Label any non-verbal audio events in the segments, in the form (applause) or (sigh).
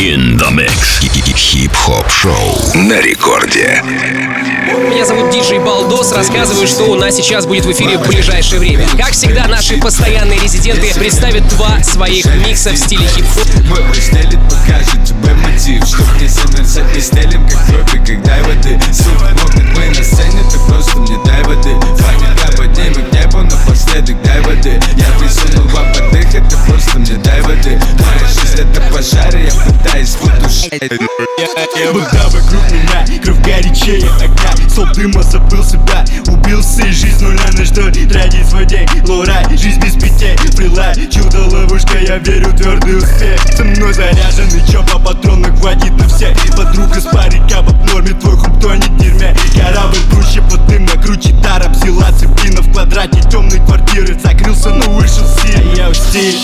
In the mix. Хип-хоп шоу на рекорде. Меня зовут Диджей Балдос. Рассказываю, что у нас сейчас будет в эфире в ближайшее время. Как всегда, наши постоянные резиденты представят два своих микса в стиле хип-хоп. Мой стелит покажет тебе мотив Чтоб не замерзать, не стелим как тропик, как дай воды Суп, мокнет мы на сцене, ты просто мне дай воды Фамилия поднимем к небу, напоследок дай воды Я присунул вам подыхать, ты просто мне дай воды Моя жизнь это пожар, я пытаюсь потушить Вода вокруг меня, кровь горячее огня. Столб дыма забыл себя, убился и жизнь. Нуля на что тратить свой день. Лурай, жизнь без петей, фрилай, чудо-ловушка, я верю твердый успех. Со мной заряженный чоп, а патронов хватит на всех. Подруга с парика в норме, твой хук тонет в дерьме. Корабль круче под дым, накруче тара, взяла цепина в квадрате темной квартиры Закрылся, но вышел силь, я в стиль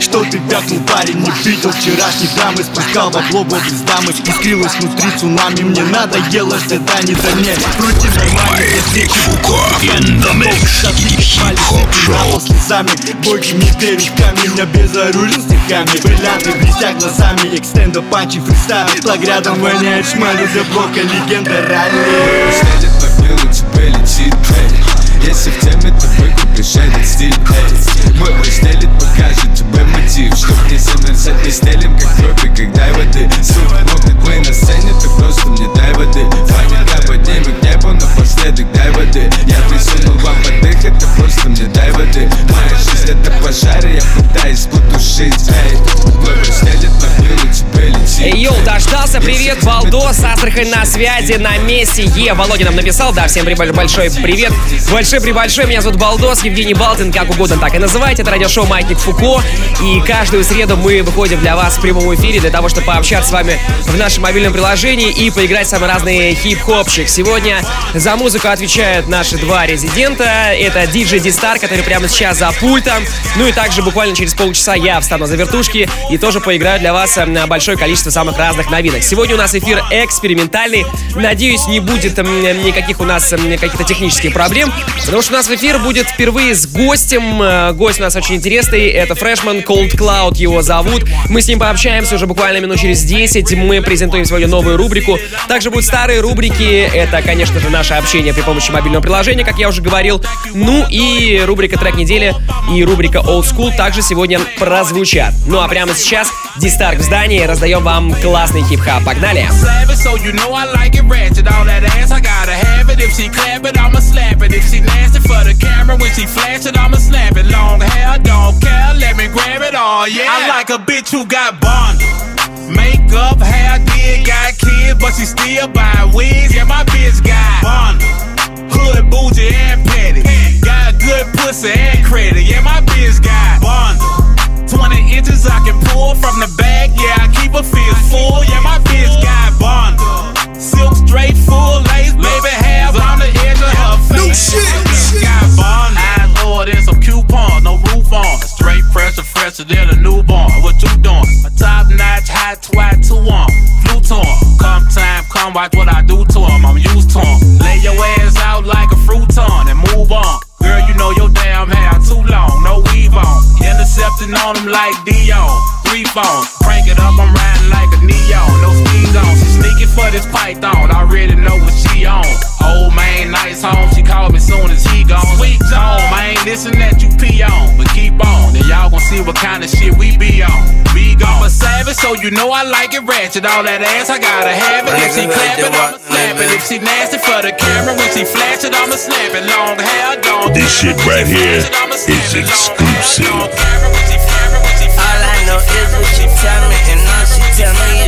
что ты вякнул, парень, не видел вчерашней дамы Спускал бабло в офис дамы Искрилась внутри цунами Мне надоело ожидание за мне Крути нормально, я Майк Фуко. In the mix. Хип-хоп шоу. слезами Бойкими перышками Меня безоружен стихами Бриллианты блестя глазами Экстенда панчи фристайл Флаг рядом воняет шмалью для блока Легенда ралли Следит по миру, тебе летит, Если в теме, то выкупишь этот стиль, эй. Мой мой стелит, покажет тебе мотив. Чтоб не замерзать, не стелим как тропик, как дай воды. Суп, мокнет мы на сцене, ты просто мне дай воды. Фамилия поднимем к небу, напоследок дай воды. Я присунул вам подыхать, ты просто мне дай воды. Моя жизнь это пожар, я пытаюсь потушить, эй. Мой мой по миру, тебе летит, Эй, йоу, дождался, привет, Балдос, Астрахань на связи, на месте, Е, Володя нам написал, да, всем большой привет, большой-пребольшой, меня зовут Балдос, Евгений Балтин, как угодно так и называйте, это радиошоу Маятник Фуко, и каждую среду мы выходим для вас в прямом эфире, для того, чтобы пообщаться с вами в нашем мобильном приложении и поиграть в самые разные хип-хопчик. Сегодня за музыку отвечают наши два резидента, это диджей Дистар, который прямо сейчас за пультом, ну и также буквально через полчаса я встану за вертушки и тоже поиграю для вас э, на большое количество самых разных новинок. Сегодня у нас эфир экспериментальный. Надеюсь, не будет никаких у нас каких-то технических проблем, потому что у нас в эфир будет впервые с гостем. Э, Гость у нас очень интересный. Это фрешман Cold Cloud его зовут. Мы с ним пообщаемся уже буквально минут через 10. Мы презентуем сегодня новую рубрику. Также будут старые рубрики. Это, конечно же, наше общение при помощи мобильного приложения, как я уже говорил. Ну и рубрика трек недели и рубрика Old School также сегодня прозвучат. Ну а прямо сейчас Дистарк в здании. Раздаем вам классный хип-хап. Погнали! savage, nasty for the camera, when she flash it, I'ma snap it. Long hair, don't care, let me grab it all, yeah. I like a bitch who got bundles. Makeup, hair, did, got kids, but she still buy wigs. Yeah, my bitch got bundles. Hood, bougie, and petty. Got good pussy and credit. Yeah, my bitch got bundles. 20 inches I can pull from the back. Yeah, I keep a fist full. Yeah, my bitch got bundles. Silk straight, full lace, baby shit. Eyes lower than some coupons, no roof on. Straight fresher, fresher than a newborn. Top notch, on. Come time, come watch what I do to him. I'm used to him. Lay your ass out like a fruiton and move on. Girl, you know your damn hair too long, no weave on. Intercepting on like Dion. Three phones, crank it up, I'm riding like a neon. No for this python. I already know what she on. Old man, nice home, she called me soon as he gone. Sweet home, I ain't listen that you pee on, but keep on. and y'all gon' see what kind of shit we be on. Be gone. I'm a savage, so you know I like it ratchet. All that ass, I gotta have it. If she clap it, I'ma slap it. If she nasty for the camera, when she flash it, I'ma snap it. Long hair, don't This shit right here is exclusive. All I know is what she tell me, and all she tell me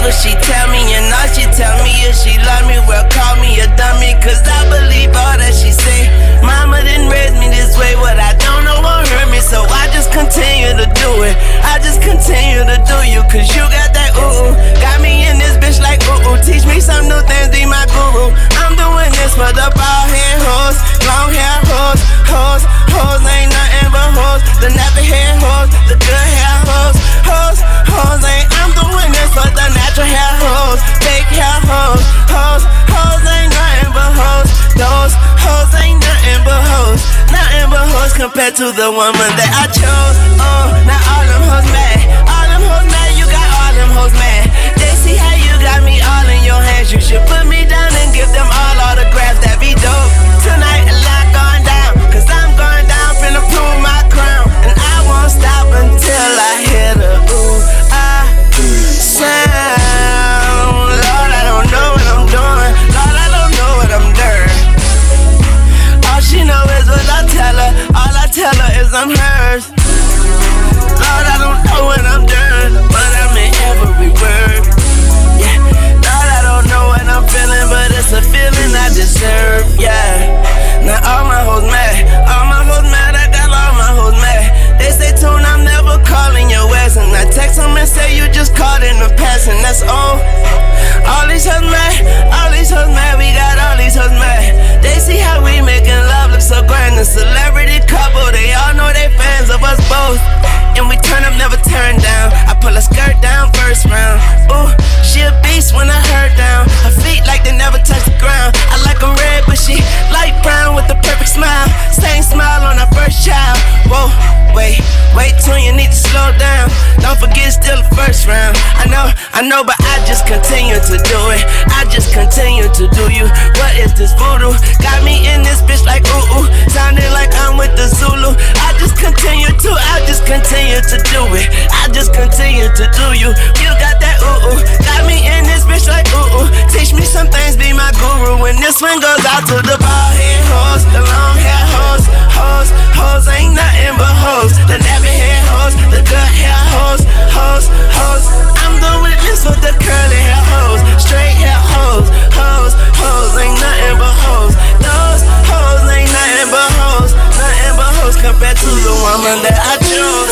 what she tell me, and all she tell me is she love me. Well, call me a dummy, cause I believe all that she say. Mama didn't raise me this way, what I won't hurt me, so I just continue to do it. I just continue to do you, cause you got that ooh ooh. Got me in this bitch like ooh ooh. Teach me some new things, be my guru. I'm doing this for the ball head hoes, long hair hoes, hoes, hoes ain't nothing but hoes. The nappy hair hoes, the good hair hoes, hoes, hoes ain't. I'm doing this for the natural hair hoes, fake hair hoes, hoes, hoes ain't nothing but hoes. Those hoes ain't. I compared to the woman that I chose. Oh, now all them hoes mad. All them hoes mad, you got all them hoes mad. They see how you got me all in your hands. You should put me down and give them all somehow to do you. You got that ooh ooh. Got me in this bitch like ooh ooh. Teach me some things, be my guru. When this one goes out to the bald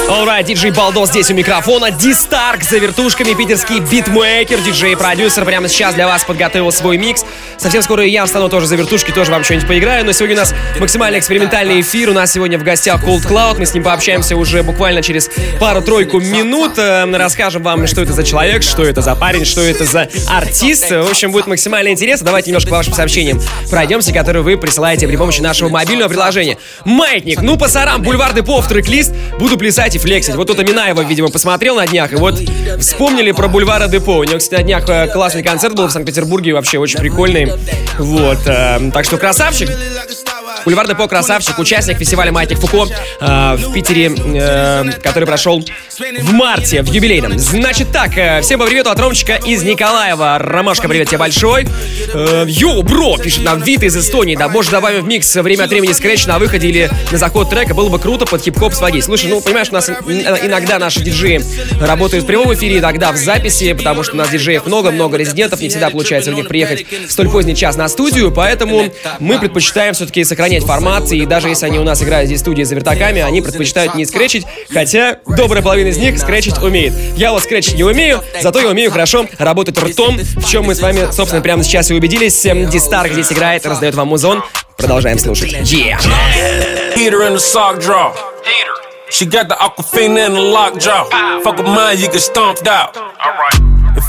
Alright, диджей Балдос здесь у микрофона. Ди Старк за вертушками, питерский битмейкер, диджей-продюсер. Прямо сейчас для вас подготовил свой микс. Совсем скоро и я встану тоже за вертушки, тоже вам что-нибудь поиграю. Но сегодня у нас максимально экспериментальный эфир. У нас сегодня в гостях Cold Cloud. Мы с ним пообщаемся уже буквально через пару-тройку минут. Э, Расскажем вам, что это за человек, что это за парень, что это за артист. В общем, будет максимально интересно. Давайте немножко по вашим сообщениям пройдемся, которые вы присылаете при помощи нашего мобильного приложения. Маятник, ну пасарам, бульвар Депо в трек-лист. Буду плясать и флексить. Вот тут Минаева, видимо, посмотрел на днях, и вот вспомнили про бульвара Депо. У него, кстати, на днях э, классный концерт был в Санкт-Петербурге, вообще очень прикольный. Вот, э, так что красавчик. Бульвар Депо красавчик, участник фестиваля Маятник Фуко э, в Питере, э, который прошел в марте, в юбилейном. Значит так, э, всем по привету от Ромчика из Николаева. Ромашка, привет тебе большой. Э, бро, пишет нам Вит из Эстонии. Да, может, добавим в микс время от времени скретч на выходе или на заход трека. Было бы круто под хип-хоп сводить. Слушай, ну, понимаешь, у нас иногда наши диджеи работают в прямом эфире, иногда в записи, потому что у нас диджеев много-много резидентов, не всегда получается у них приехать в столь поздний час на студию, поэтому мы предпочитаем все-таки сохранять формат, и даже если они у нас играют здесь в студии за вертаками, они предпочитают не скретчить, хотя добрая половина из них скретчить умеет. Я вот скретчить не умею, зато я умею хорошо работать ртом, в чем мы с вами, собственно, прямо сейчас и убедились. Дистар здесь играет, раздает вам музон. Продолжаем слушать. Yeah! She got the aquafina in the lock jaw. Fuck with mine, you get stomped out. If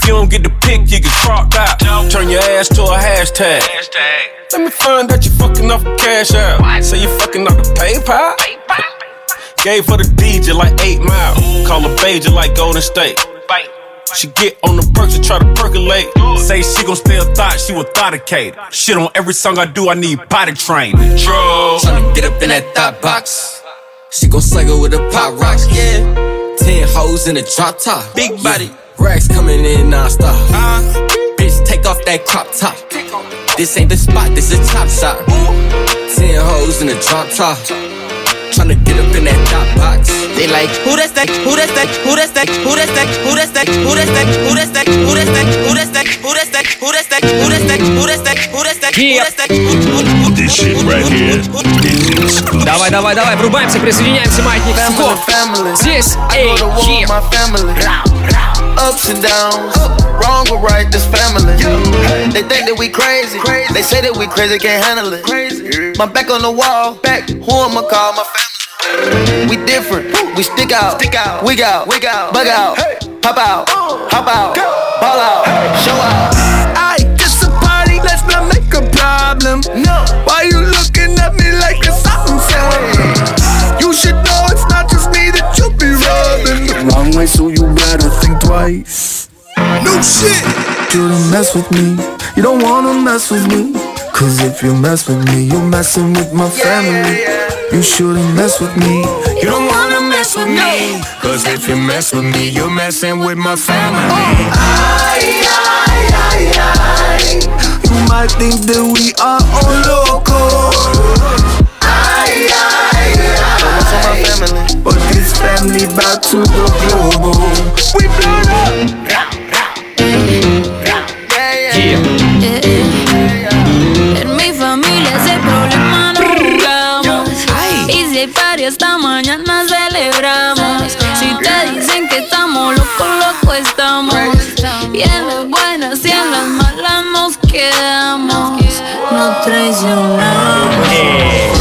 you don't get the pick, you get cropped out. Turn your ass to a hashtag. Let me find out you fucking off the cash out. Say you fucking off the PayPal. Gave for the DJ like 8 Mile. Call a Baja like Golden State. She get on the perks and try to percolate. Say she gon' stay a thought, she would authenticate. Shit on every song I do, I need body train. Drugs. Tryna get up in that thought box. She gon' cycle with a pop rocks, yeah. Ten hoes in a drop top. Big body. Racks coming in non-stop. Uh, bitch, take off that crop top. This ain't the spot, this is top shot. Ten hoes in the drop top. Tryna get up in that top box. They like, who that's that? Who that's that? Who that's that? Who that's that? Who that's that? Who that's that? Who that's that? Who that's that? Who that's that? Who that's that? Who that's that? Who that's that? Who that's that? Who that's that? Who that's that? Who This shit right here is exclusive. Давай, давай, давай, врубаемся, присоединяемся, маятник Фуко. Здесь, эй, хим. Ups and downs, wrong or right, this family. They think that we crazy. They say that we crazy, can't handle it. My back on the wall, back. Who I'ma call? My family? We different, we stick out, stick out, wig out, wig out, bug out, pop out, uh. hop out, ball out, show out. I just a party, let's not make a problem. No, why you looking at me like it's something? long way, so you better think twice. No shit! You don't mess with me, you don't wanna mess with me. Cause if you mess with me, you're messing with my family. You shouldn't mess with me, you don't wanna mess with me. Cause if you mess with me, you're messing with my family. I, I, I, I. You might think that we are all local. I, I, I, I. But family bout to go global. We blow En mi familia ese problema no jugamos. Y si hay party mañana celebramos. Si te dicen que estamos locos, locos estamos. Y en las buenas y en las malas nos quedamos. No traicionamos.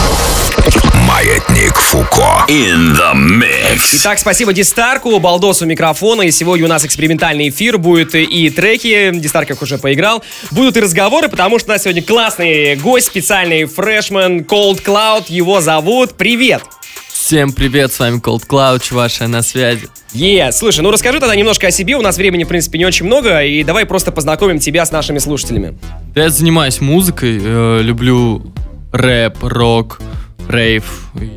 Маятник Фуко. In the mix. Итак, спасибо Дистарку, Балдосу микрофона. И сегодня у нас экспериментальный эфир. Будет и треки, Дистарк их уже поиграл. Будут и разговоры, потому что у нас сегодня классный гость, специальный фрешмен Cold Cloud. Его зовут. Привет! Всем привет, с вами Cold Cloud, чуваша на связи. Е, слушай, ну расскажи тогда немножко о себе, у нас времени, в принципе, не очень много, и давай просто познакомим тебя с нашими слушателями. Я занимаюсь музыкой, э, люблю рэп, рок, рейв и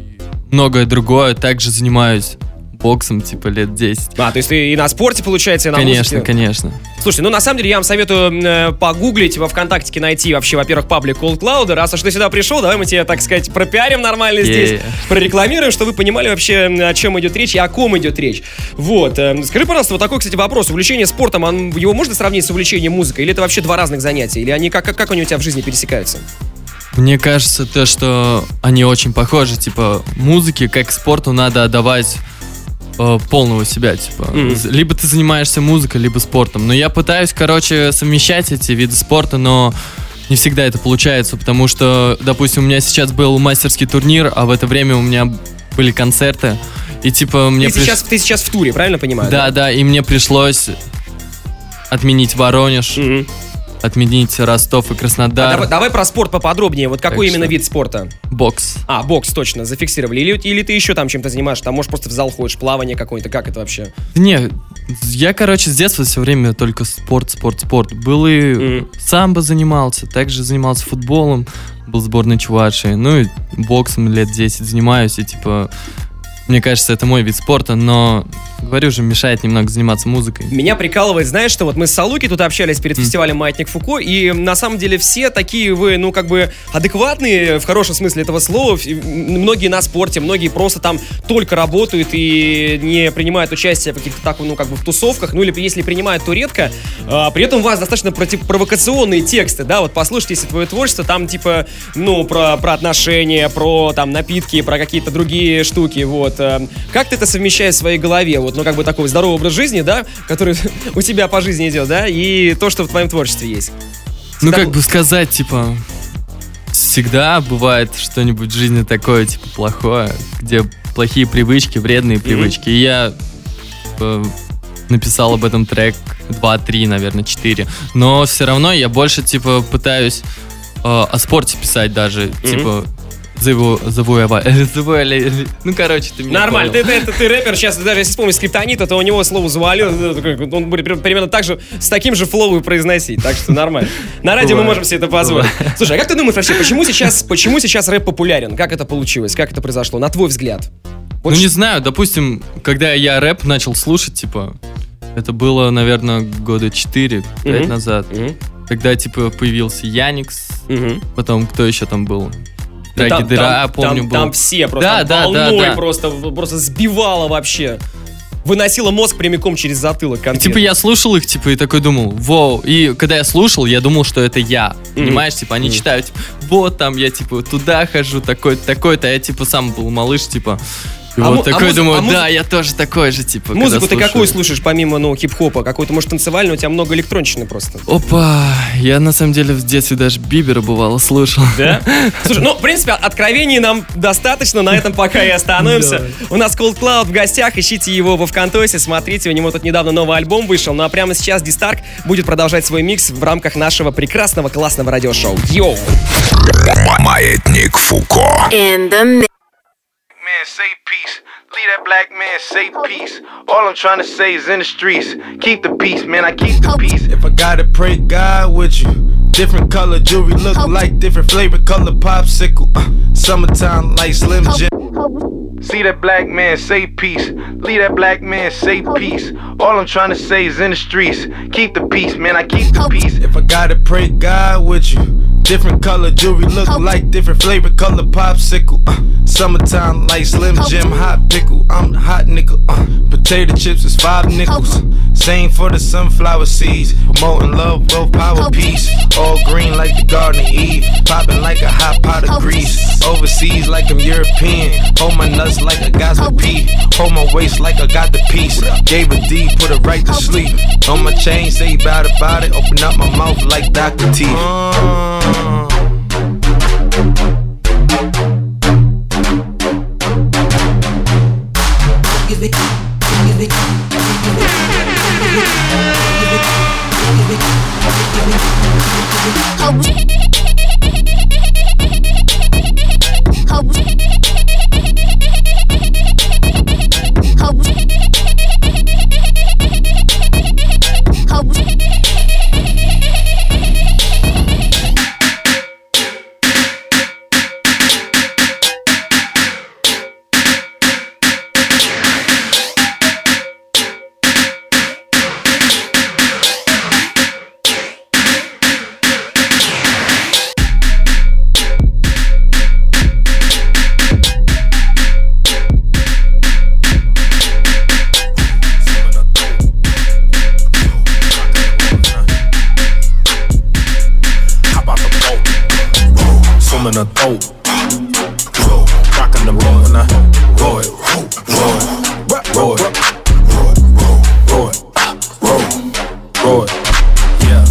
многое другое. Также занимаюсь боксом, типа, лет 10. А, то есть ты и на спорте, получается, и на Конечно, музыке? конечно. Слушай, ну на самом деле я вам советую э, погуглить во ВКонтакте найти вообще, во-первых, паблик Cold Cloud. Раз уж ты сюда пришел, давай мы тебе, так сказать, пропиарим нормально здесь, Yeah. прорекламируем, чтобы вы понимали вообще, о чем идет речь и о ком идет речь. Вот. э, скажи, пожалуйста, вот такой, кстати, вопрос. Увлечение спортом, он- его можно сравнить с увлечением музыкой? Или это вообще два разных занятия? Или они как, как, как они у тебя в жизни пересекаются? Мне кажется, то, что они очень похожи, типа, музыке, как спорту, надо отдавать э, полного себя, типа. З- Либо ты занимаешься музыкой, либо спортом. Но я пытаюсь, короче, совмещать эти виды спорта, но не всегда это получается, потому что, допустим, у меня сейчас был мастерский турнир, а в это время у меня были концерты, и типа мне Ты, приш- сейчас, ты сейчас в туре, правильно понимаю? Да, да, и мне пришлось отменить Воронеж, отменить Ростов и А Краснодар. давай, давай про спорт поподробнее. Вот какой Так именно что- вид спорта? Бокс. А, бокс, точно, зафиксировали. Или, или ты еще там чем-то занимаешься? Там, может, просто в зал ходишь, плавание какое-то. Как это вообще? Не, я, короче, с детства все время только спорт, спорт, спорт. Был и самбо занимался, также занимался футболом, был сборной Чувашии, ну и боксом лет 10 занимаюсь, и типа, мне кажется, это мой вид спорта, но, говорю же, мешает немного заниматься музыкой. Меня прикалывает, знаешь, что вот мы с Салуки тут общались перед фестивалем «Маятник Фуко», и на самом деле все такие вы, ну, как бы адекватные, в хорошем смысле этого слова. Многие на спорте, многие просто там только работают и не принимают участие в каких-то так, ну, как бы в тусовках, ну, или если принимают, то редко. А, при этом у вас достаточно против- провокационные тексты, да, вот послушайте, если твое творчество, там, типа, ну, про, про отношения, про, там, напитки, про какие-то другие штуки, вот. А, Как ты это совмещаешь в своей голове, вот, ну, как бы такой здоровый образ жизни, да, который (laughs) у тебя по жизни идет, да, и то, что в твоем творчестве есть? Ну, как бы сказать, типа, всегда бывает что-нибудь в жизни такое, типа, плохое, где плохие привычки, вредные привычки. И я э, написал об этом трек 2-3, наверное, 4. Но все равно я больше, типа, пытаюсь э, о спорте писать даже, типа, заву- завоевать. (laughs) завоевали- Ну, короче, ты меня Нормально, понял. ты, ты, ты, рэпер, сейчас даже если вспомнить скриптонита, то у него слово завалил, он будет при- примерно так же, с таким же флоу произносить, так что нормально. На радио мы можем себе это позволить. Слушай, а как ты думаешь вообще, почему сейчас, почему сейчас рэп популярен? Как это получилось? Как это произошло? На твой взгляд? Ну, не знаю, допустим, когда я рэп начал слушать, типа, это было, наверное, года 4-5 Мгм. назад. Когда, типа, появился Яникс, потом кто еще там был? Да там- Дыра, там- помню, там, был. там все просто да, да, да, волной да. просто, просто сбивало вообще. Выносило мозг прямиком через затылок. Конкретно. типа я слушал их, типа, и такой думал, вау. И когда я слушал, я думал, что это я. Понимаешь, типа, они Мгм. читают, типа, вот там я, типа, туда хожу, такой-то, такой-то, а я, типа, сам был малыш, типа. И А вот а такой муз- думаю, а да, я тоже такой же, типа. Музыку ты какую слушаешь, помимо, ну, хип-хопа? Какую-то, может, танцевальную? У тебя много электронщины просто. Опа, я на самом деле в детстве даже Бибера бывало слушал. Да? (laughs) Слушай, ну, в принципе, откровений нам достаточно, на этом пока и остановимся. У нас Cold Cloud в гостях, ищите его во Вконтосе, смотрите, у него тут недавно новый альбом вышел, ну а прямо сейчас Дистарк будет продолжать свой микс в рамках нашего прекрасного, классного радиошоу. Йоу! Маятник Фуко. In the. Man say peace. Leave that black man say peace. All I'm trying to say is in the streets. Keep the peace, man. I keep the peace. If I gotta pray God with you. Different color jewelry look like different flavor color popsicle. Uh, summertime like Slim Jim. See that black man say peace. Leave that black man say peace. All I'm trying to say is in the streets. Keep the peace, man. I keep the peace. If I gotta pray God with you. Different color jewelry look like different flavor color popsicle. Uh, summertime like Slim Jim hot pickle. I'm the hot nickel. Uh, potato chips is five nickels. Same for the sunflower seeds. Molten love, growth, power, peace. All green like the Garden of Eve. Popping like a hot pot of grease. Overseas like I'm European. Hold my nuts like I got the pee. Hold my waist like I got the piece. Gave a D, put it right to sleep. On my chain, say about about it. Open up my mouth like Dr. T. Ho- Swimming a throat. Rocking the boat and I roll it, roll it, roll it, roll it, roll it, roll it. Yeah.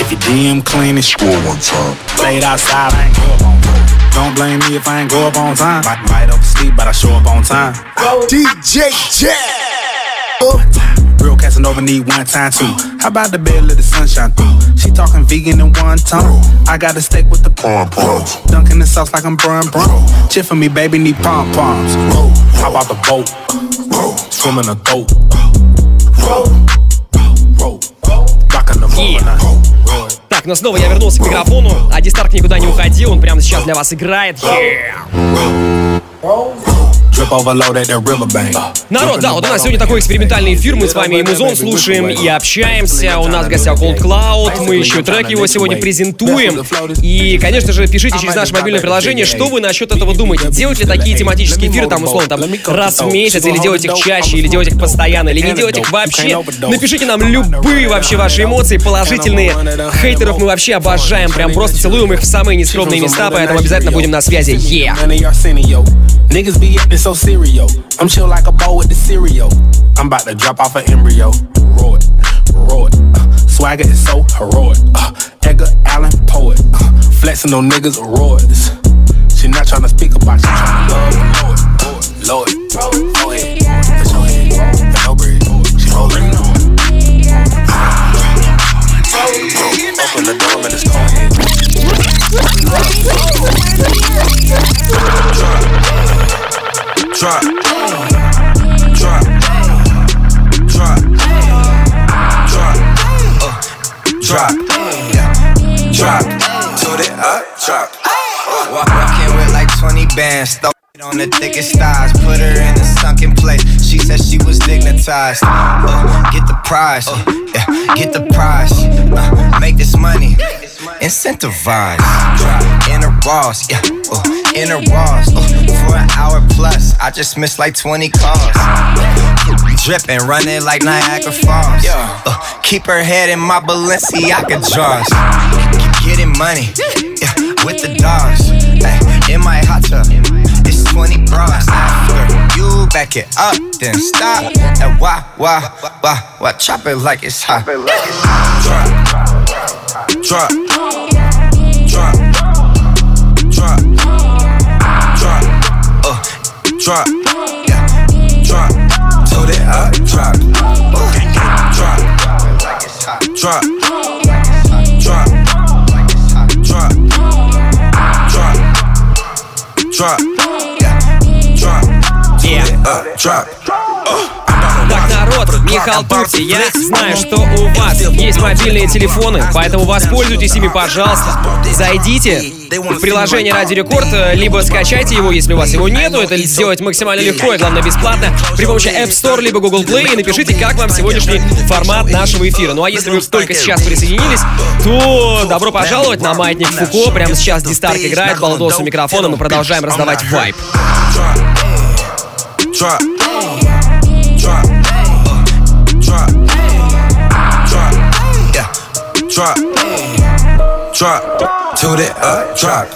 If your DM clean and score one time. Played outside, I ain't go up on time. Don't blame me if I ain't go up on time. Might, might oversleep, but I show up on time. DJ Jack. Real Casanova need one time too. How about the bed let the sunshine through? She talking vegan in one tone. I got a steak with the pom poms. Dunking the sauce like I'm Brun Brun. Chip for me, baby, need pom poms. How about the boat? Swimming a goat. Rockin' the moon. Так, но снова я вернулся к микрофону. Ади Старк никуда не уходил, он прямо сейчас для вас играет. Yeah. Народ, да, вот у нас сегодня такой экспериментальный эфир, мы с вами и музон слушаем и общаемся. У нас в гостях Cold Cloud, мы еще трек его сегодня презентуем. И, конечно же, пишите через наше мобильное приложение, что вы насчет этого думаете. Делать ли такие тематические эфиры, там, условно, там, раз в месяц, или делать их чаще, или делать их постоянно, или не делать их вообще. Напишите нам любые вообще ваши эмоции, положительные. Хейтеров мы вообще обожаем, прям просто целуем их в самые нескромные места, поэтому обязательно будем на связи. Yeah! Niggas be acting so serious. I'm chill like a bow with the cereal. I'm about to drop off an embryo. Roar it. Uh, swagger is so heroic. Uh, Edgar Allan poet. Uh, flexing on niggas awards. She not tryna speak about, tryna love. Lord, Lord, Lord. Drop. Drop. Drop. Drop. Uh, drop. Drop. With like 20 bands. Throw it on the thickest thighs. Put her in a sunken place. She said she was dignitized. Uh, get the prize. Uh, yeah, get the prize. Uh, make this money. Incentivize. In a Ross. Yeah. Uh, in a Ross. Uh, for an hour plus. I just missed like 20 calls. Dripping, running like Niagara Falls. Uh, keep her head in my Balenciaga drawers. Keep getting money. Yeah, with the dogs. Ay, in my hot tub. It's 20 bras. After you back it up, then stop. And why, why, why, why? Chop it like it's hot. Drop. Drop. Drop. Drop. Yeah. Drop. To the up. Drop. Uh. Drop. Drop. Drop. Drop. Drop. Drop. Yeah. Drop. Так, народ, Михаил Турти, я знаю, что у вас есть мобильные телефоны, поэтому воспользуйтесь ими, пожалуйста. Зайдите в приложение Ради Рекорд, либо скачайте его, если у вас его нету. Это сделать максимально легко и, главное, бесплатно при помощи App Store либо Google Play и напишите, как вам сегодняшний формат нашего эфира. Ну а если вы только сейчас присоединились, то добро пожаловать на Маятник Фуко. Прямо сейчас Дистарк играет, балдос у микрофона, мы продолжаем раздавать вайп. Drop. Drop. Drop. To the up. Drop.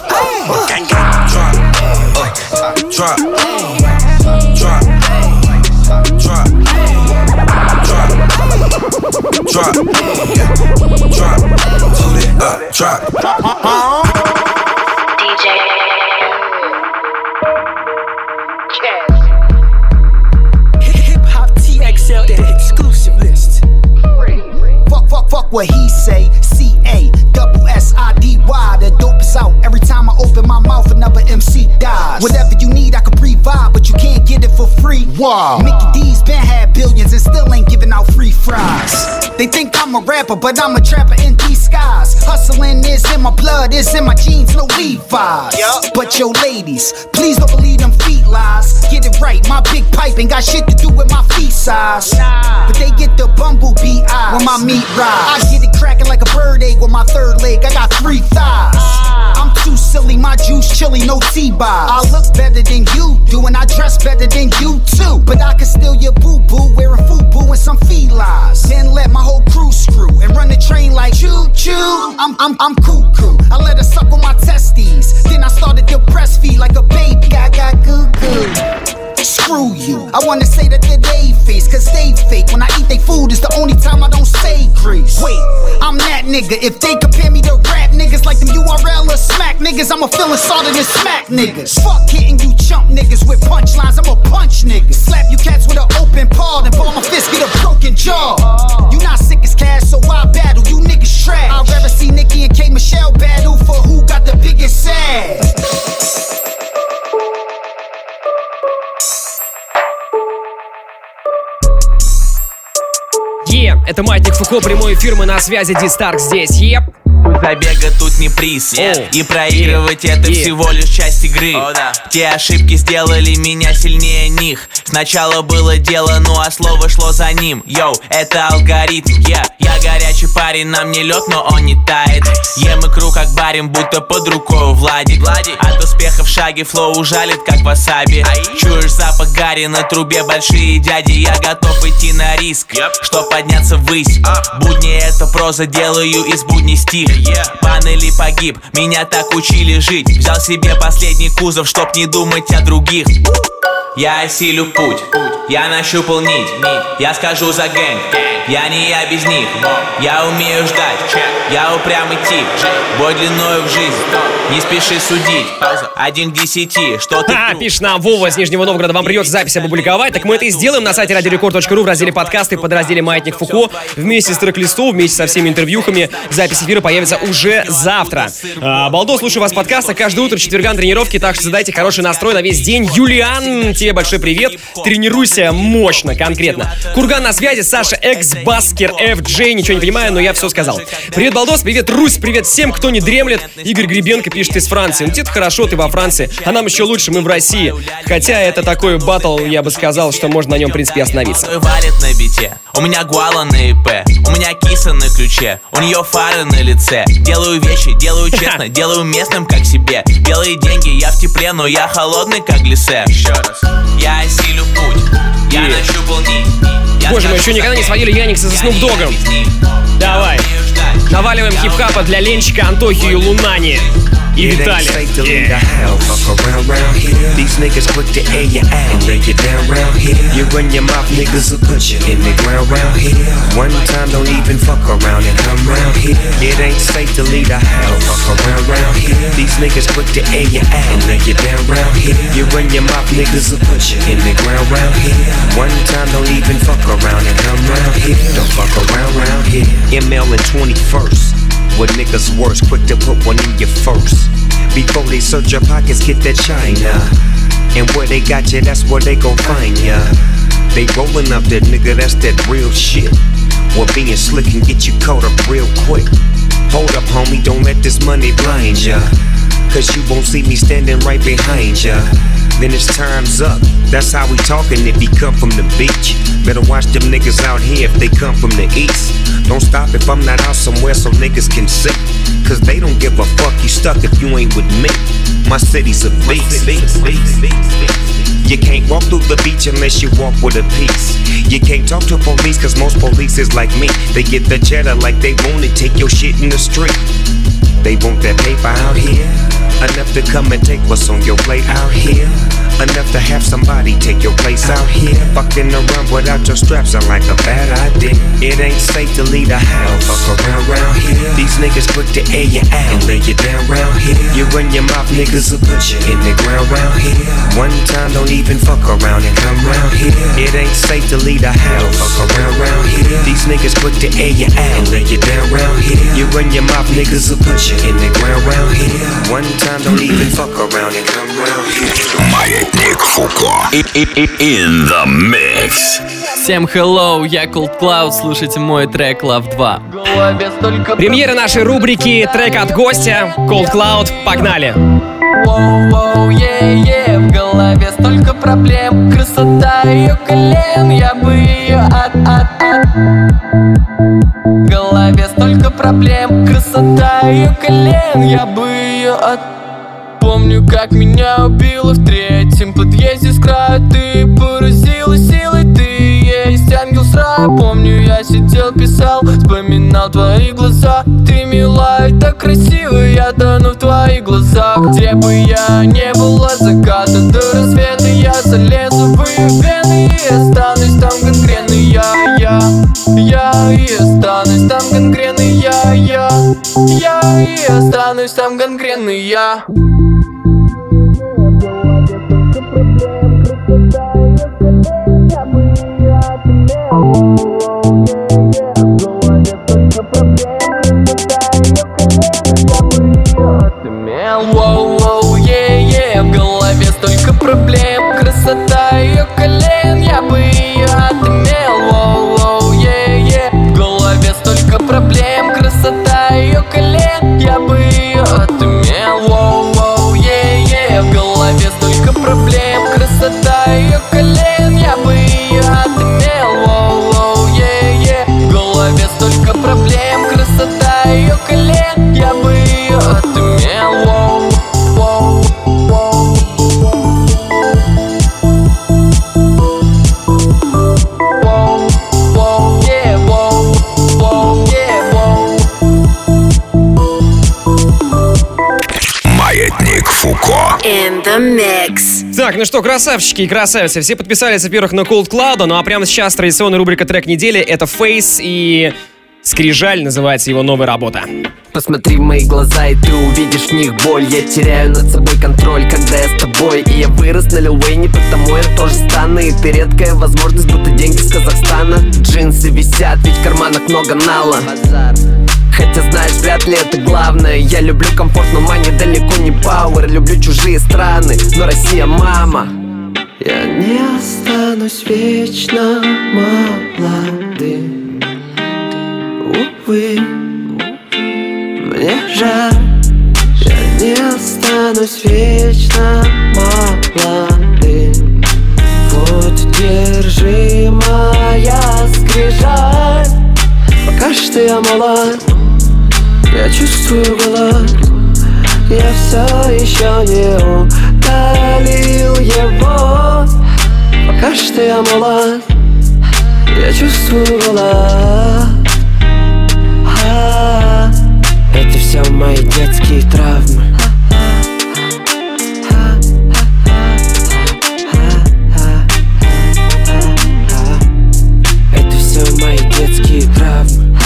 Gang gang. Drop. Uh. Drop. Drop. Drop. Drop. Drop. Drop. To the up. Drop. What he say. Open my mouth, another MC dies. Whatever you need, I can provide, but you can't get it for free. Wow. Mickey D's been had billions and still ain't giving out free fries. They think I'm a rapper, but I'm a trapper in disguise. Hustling is in my blood, it's in my jeans, no Levi's. But yo, ladies, please don't believe them feet lies. Get it right, my big pipe ain't got shit to do with my feet size. Nah. But they get the bumblebee eyes when my meat rise. I get it cracking like a bird egg with my third leg. I got three thighs. Ah. I'm too silly, my juice chilly, no T-buys. I look better than you do, and I dress better than you too. But I can steal your boo boo, wearing FUBU and some felines. Then let my whole crew screw and run the train like choo choo. I'm I'm I'm cuckoo. I let her suck on my testes. Then I started to breastfeed like a baby. Got goo goo. Screw you. I wanna say that they're they face, cause they fake. When I eat they food, it's the only time I don't say grace. Wait, I'm that nigga. If they compare me to rap niggas like them URL or smack niggas, I'ma feel assaulted and smack niggas. Fuck hitting you chump niggas with punchlines, I'ma punch niggas. Slap you cats with an open paw, then ball my fist, get a broken jaw. You not sick as cash, so why battle? You niggas trash. I'd rather see Nicki and K Michelle battle for who got the biggest это Маятник Фуко, прямой эфир, мы на связи, Дистарк здесь, еп. Забега тут не приз О, И проигрывать е, это е. всего лишь часть игры. Те ошибки сделали меня сильнее них. Сначала было дело, ну а слово шло за ним. Йоу, это алгоритм, я. Я горячий парень, на мне лед, но он не тает. Ем икру как барин, будто под рукой Владик От успеха в шаге флоу ужалит, как васаби. Чуешь запах гари на трубе, большие дяди Я готов идти на риск, чтоб подняться ввысь. Будни это проза, делаю из будней стих Пан или погиб, меня так учили жить. Взял себе последний кузов, чтоб не думать о других Я осилю путь, я нащупал нить Я скажу за гэнг, я не я без них Я умею ждать, я упрямый тип Бой длиною в жизнь, не спеши судить Один к десяти, что ты А, пишет нам Вова из Нижнего Новгорода, вам придется запись опубликовать. Так мы это и сделаем на сайте радиорекорд.ру в разделе подкасты в подразделе Маятник Фуко. Вместе с трек-листом, вместе со всеми интервьюхами. Запись эфира появится уже завтра. А, Балдо, слушаю вас подкаста каждое утро четверга на тренировке, так что задайте хороший настрой на весь день. Юлиан, тебе большой привет. Тренируйся мощно, конкретно. Курган на связи, Саша Экс, Баскер, FJ, ничего не понимаю, но я все сказал. Привет, Балдос, привет, Русь, привет всем, кто не дремлет. Игорь Гребенко пишет из Франции. Ну, тебе хорошо, ты во Франции, а нам еще лучше, мы в России. Хотя это такой батл, я бы сказал, что можно на нем, в принципе, остановиться. Валит на бите У меня гуала на ИП У меня киса на ключе У нее фары на лице Делаю вещи, делаю (laughs) честно Делаю местным как себе Белые деньги, я в тепле Но я холодный как глиссе Еще раз Я осилю путь Я нащупал нить Боже мой, еще никогда не сводили Яникса Я Снуп Догом. Давай. Наваливаем хип-хапа для Ленчика, Антохи и Лунани. И Виталий. here. These niggas quick to air you out. They get down round here. You run your mouth, niggas will put you in the ground round here. One time, don't even fuck around and come round here. It ain't safe to leave the house. Fuck around round here. These niggas quick to air you out. They get down round here. You run your mouth, niggas will put you in the ground round here. One time, don't even fuck around and come round here. Don't fuck around round here. ML and 21st. What niggas worse, quick to put one in your first. Before they search your pockets, get that China. And where they got you, that's where they gon' find ya. They rollin' up that nigga, that's that real shit. Well, being slick can get you caught up real quick. Hold up, homie, don't let this money blind ya. Cause you won't see me standing right behind ya. Then it's time's up. That's how we talking if he come from the beach. Better watch them niggas out here if they come from the east. Don't stop if I'm not out somewhere so niggas can see. Cause they don't give a fuck, you stuck if you ain't with me. My city's a beast. You can't walk through the beach unless you walk with a piece. You can't talk to police cause most police is like me. They get the cheddar like they want it, take your shit in the street. They want that paper out here. Enough to come and take what's on your plate out here. Enough to have somebody take your place out here. Fucking around without your straps sound like a bad idea. It ain't safe to leave the house. Fuck around round here. These niggas quick to air you out and lay you down round here. You run your mouth, niggas will put you in the ground round here. One time, don't even fuck around and come round here. It ain't safe to leave the house. Fuck around round here. These niggas quick to air you out and lay you down round here. You run your mouth, niggas will put you in the ground round here. One time, don't even fuck around and come round here. Маятник Фуко. In the mix. Всем hello, я Cold Cloud, слушайте мой трек Love 2. Премьера нашей рубрики «Трек от гостя» Cold Cloud. Погнали! Воу-воу, е-е, в голове столько проблем Красота ее колен, я бы ее от-от-от Голове столько проблем. Красота ее колен, я бы ее от Помню, как меня убило в третьем подъезде с краю. Ты поразила силой, ты есть рая Помню, я сидел, писал, вспоминал твои глаза. Ты мила и так красива, я тону в твоих глазах. Где бы я не был от заката до рассвета Я залезу в ее вены и останусь там конкретно я, я Я и останусь там конкретно я, я Я и останусь там конкретно я. Е-е, в голове столько проблем Красота ее колен, я бы ее отымел Воу-воу, е-е, в голове столько проблем Красота ее колен, я бы ее отымел Воу-воу, е-е, в голове столько проблем mix. Так, ну что, красавчики и красавицы, все подписались, во-первых, на Cold Cloud, ну а прямо сейчас традиционная рубрика «Трек недели» — это Face и Скрижаль называется его новая работа. Посмотри в мои глаза, и ты увидишь в них боль. Я теряю над собой контроль, когда я с тобой. И я вырос на Лил Уэйне, потому я тоже стану. И ты редкая возможность, будто деньги с Казахстана. Джинсы висят, ведь в карманах много нала. Хотя знаешь, вряд ли это главное. Я люблю комфорт, но мани далеко не пауэр Люблю чужие страны, но Россия мама. Я не останусь вечно молодым. Увы, мне жаль Я не останусь вечно молодым Вот держи моя скрижаль. Пока что я молод Я чувствую голод. Я все еще не удалил его. Пока что я молод Я чувствую голод все мои детские травмы Это все мои детские травмы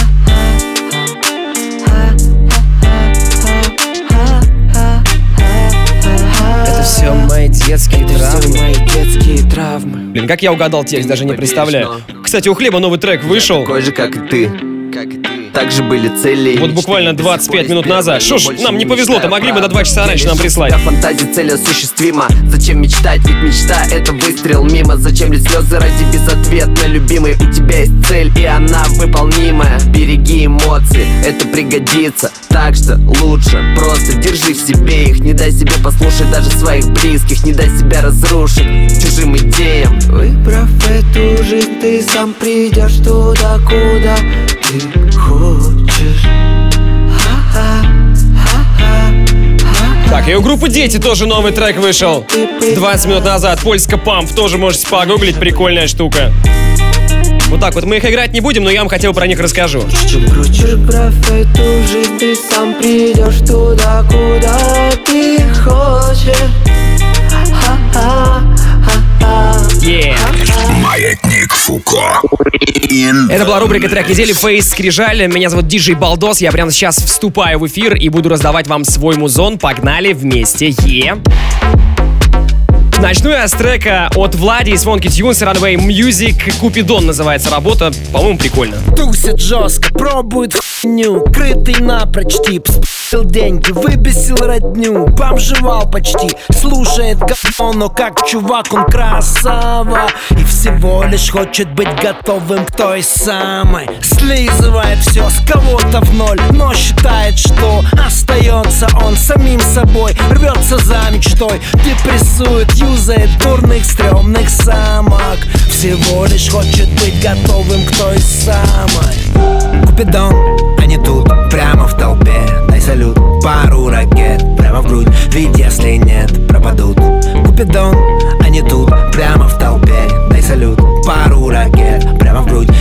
Это все мои детские Это все травмы. мои детские травмы Блин, как я угадал текст, даже не представляю. Кстати, у Хлеба новый трек вышел. Такой же, как и ты Как и ты. Также были цели Вот буквально 25 минут назад. Что ж, нам не повезло-то, могли бы на 2 часа раньше нам прислать. Фантазия цель осуществима. Зачем мечтать, ведь мечта это выстрел мимо. Зачем лить слезы ради безответной любимой? У тебя есть цель и она выполнимая. Береги эмоции, это пригодится. Так что лучше просто держи в себе их. Не дай себе послушать даже своих близких. Не дай себя разрушить чужим идеям. Выбрав эту жизнь, ты сам придешь туда, куда ты хочешь Так, и у группы Дети тоже новый трек вышел 20 минут назад. Польска Памп. Тоже можете погуглить, прикольная штука. Вот так вот мы их играть не будем, но я вам хотел про них расскажу. Крутишь граф эту жизнь, ты сам придешь туда, куда ты хочешь Ха-ха, ха-ха Yeah. Маятник Фуко. Это была рубрика трек недели Фейс Скрижаль. Меня зовут Диджей Балдос. Я прямо сейчас вступаю в эфир и буду раздавать вам свой музон. Погнали вместе. Е. Начну я с трека от Влади и Свонки Тюнс Runway Music. Купидон называется работа. По-моему, прикольно. Тусит жестко, пробует хуйню Крытый напрочь тип, спил деньги Выбесил родню, бомжевал почти. Слушает говно, но как чувак он красава. И всего лишь хочет быть готовым к той самой. Слизывает все с кого-то в ноль Но считает, что остается он самим собой. Рвется за мечтой, депрессует, юзает дурных, стрёмных самок. Всего лишь хочет быть готовым к той самой Купидон, они тут, прямо в толпе. Дай салют, пару ракет, прямо в грудь. Ведь если нет, пропадут. Купидон, они тут, прямо в толпе. Дай салют, пару ракет, прямо в грудь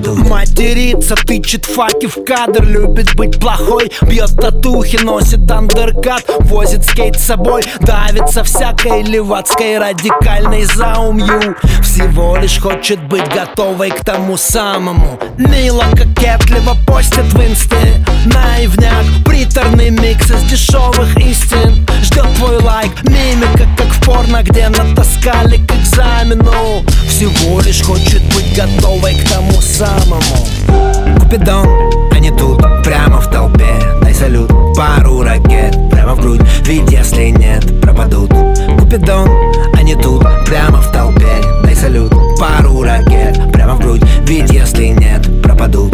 нет, пропадут Матерится, тычет факи в кадр Любит быть плохой, бьет татухи Носит андеркат, возит скейт с собой. Давится всякой левацкой радикальной заумью Всего лишь хочет быть готовой к тому самому. Мило, кокетливо постит в инсте. Наивняк, приторный микс из дешевых истин. Ждет твой лайк, мимика, как в порно Где натаскали к экзамену. Всего лишь хочет быть готовой к тому самому Купидон, они тут, прямо в толпе. Дай салют, пару ракет, прямо в грудь. Ведь если нет, пропадут. Купидон, они тут, прямо в толпе. Дай салют, пару ракет, прямо в грудь. Ведь если нет, пропадут.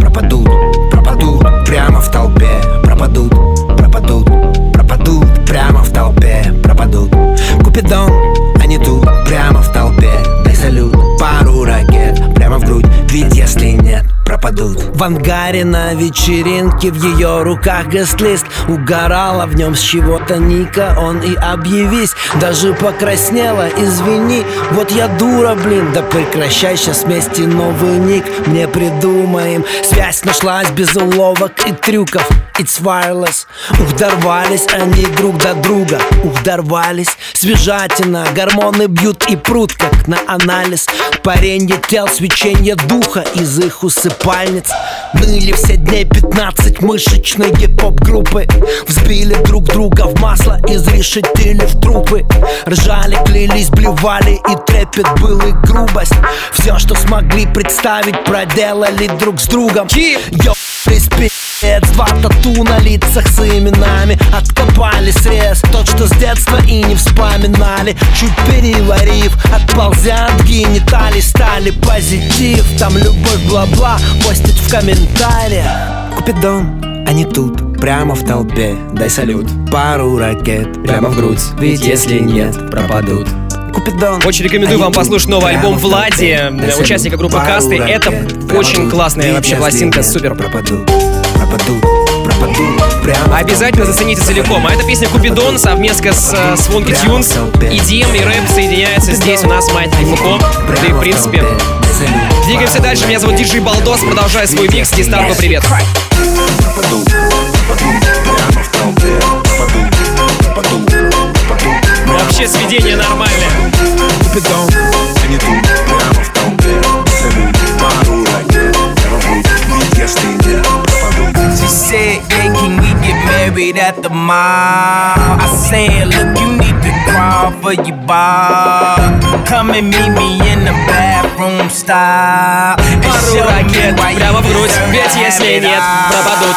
Пропадут, пропадут, прямо в толпе. Пропадут, пропадут, пропадут Прямо в толпе, пропадут. Купидон, грудь. Ведь если нет, пропадут. В ангаре на вечеринке в ее руках гест-лист. Угорала в нем с чего-то Ника, он и объявись. Даже покраснела, извини, вот я дура, блин Да прекращай сейчас вместе новый ник. Мне придумаем. Связь нашлась без уловок и трюков. It's wireless. Ух, дорвались они друг до друга. Ух, дорвались Свежатина, гормоны бьют и прут Как на анализ. Паренье тел, свечение духа Из их усыпальниц Ныли все дней 15 мышечные поп-группы. Взбили друг друга в масло Изрешетили в трупы. Ржали, клялись, блевали И трепет был и грубость. Все, что смогли представить Проделали друг с другом. Йо, пиздец Два тату на лицах с именами. Откопали срез Тот, что с детства и не вспоминали. Чуть переварив Отползя от гениталий Стали позитив. Там любовь бла-бла Постить в комментариях. Купидон, они тут, прямо в толпе. Дай салют, пару ракет Прямо в грудь, ведь если нет, пропадут. Купидон Очень рекомендую вам послушать новый альбом Влади, участника группы Касты. Это очень классная вообще пластинка, супер. Пропадут, пропадут, пропадут прямо Обязательно зацените целиком. А эта песня Купидон совместно с э, Свонки Тюнс. EDM и рэп соединяются здесь у нас Маятнике Фуко. Да и в принципе. Двигаемся дальше. Меня зовут Диджей Балдос. Продолжаю свой микс. Кистарку привет. Вообще сведение нормальное. Купидон, at the mall. I said, look, you need to crawl for your bar. Come and meet me in the bathroom style. And Пару show me ракет why you прямо в грудь, deserve ведь to если have it нет, all. пропадут.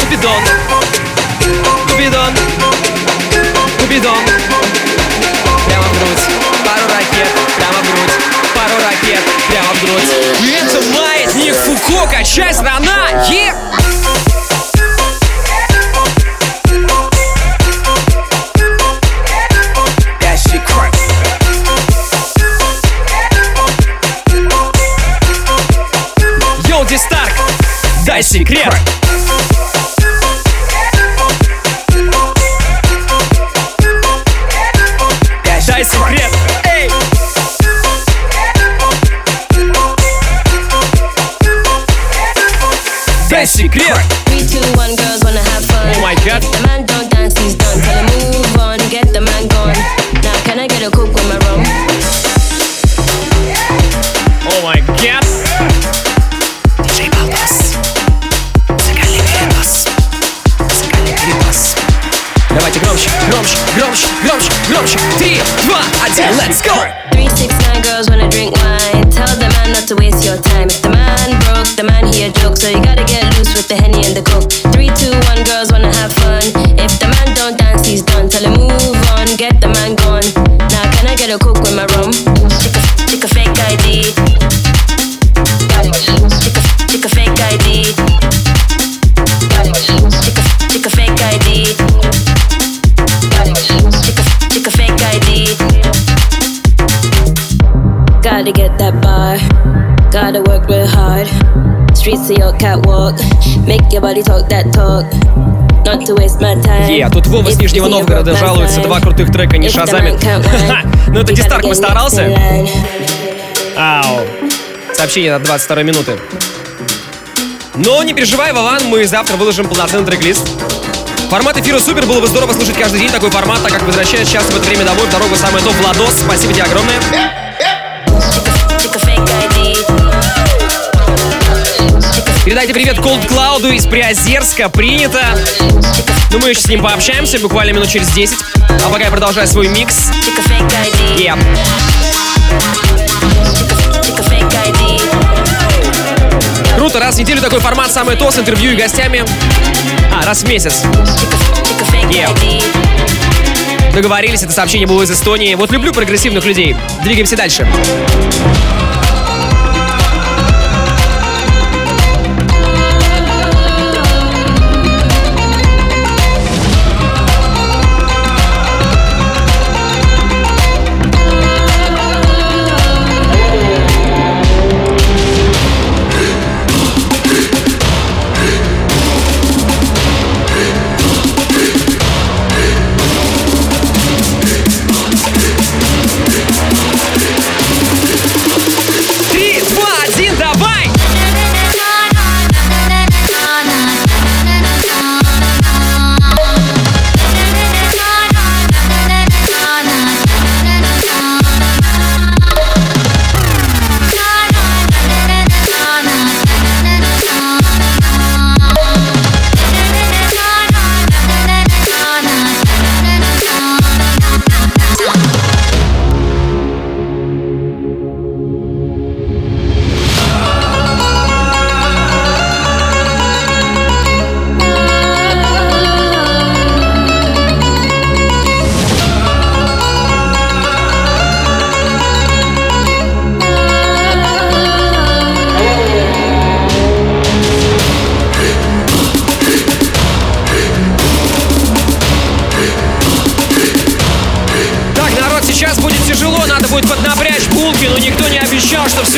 Купидон, Купидон, Купидон. Прямо в грудь, пару ракет, прямо в грудь, пару ракет, прямо в грудь. Маятник Фуко, качай страна, е! Старк, дай секрет. Of your catwalk. Make your body talk that talk. To. Е, тут Вова с Нижнего Новгорода жалуется, два крутых трека не шазамит. wine, Ну это Дистарк постарался. Ау. Сообщение на 22 минуты. Но не переживай, Вован, мы завтра выложим полноценный трек-лист. Формат эфира супер, было бы здорово слушать каждый день такой формат, так как возвращаясь часто в это время домой, в дорогу самое топ, Владос, спасибо тебе огромное. Передайте привет Cold Клауду из Приозерска, принято. Ну, мы еще с ним пообщаемся буквально минут через 10. А пока я продолжаю свой микс. ID. Круто, раз в неделю такой формат самое то с интервью и гостями. А, раз в месяц. ID. Договорились, это сообщение было из Эстонии. Вот люблю прогрессивных людей. Двигаемся дальше.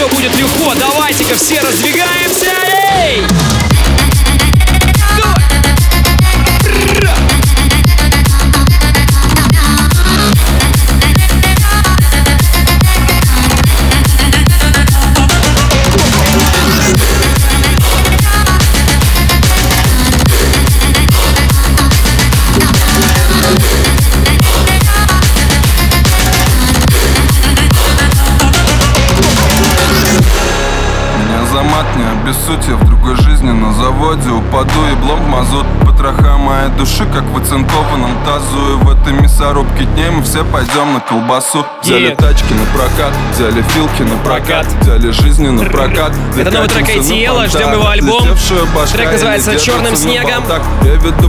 Будет легко. Давайте-ка все раздвигаемся! Меня за заводе Упаду еблом в мазут. Потроха моей души, как в оцинкованном тазу. И в этой мясорубке дней мы все пойдем на колбасу. Взяли Yeah. тачки на прокат, взяли филки на прокат Взяли жизни на прокат. Это новый трек ITL, ждем его альбом. Трек и называется «Черным снегом».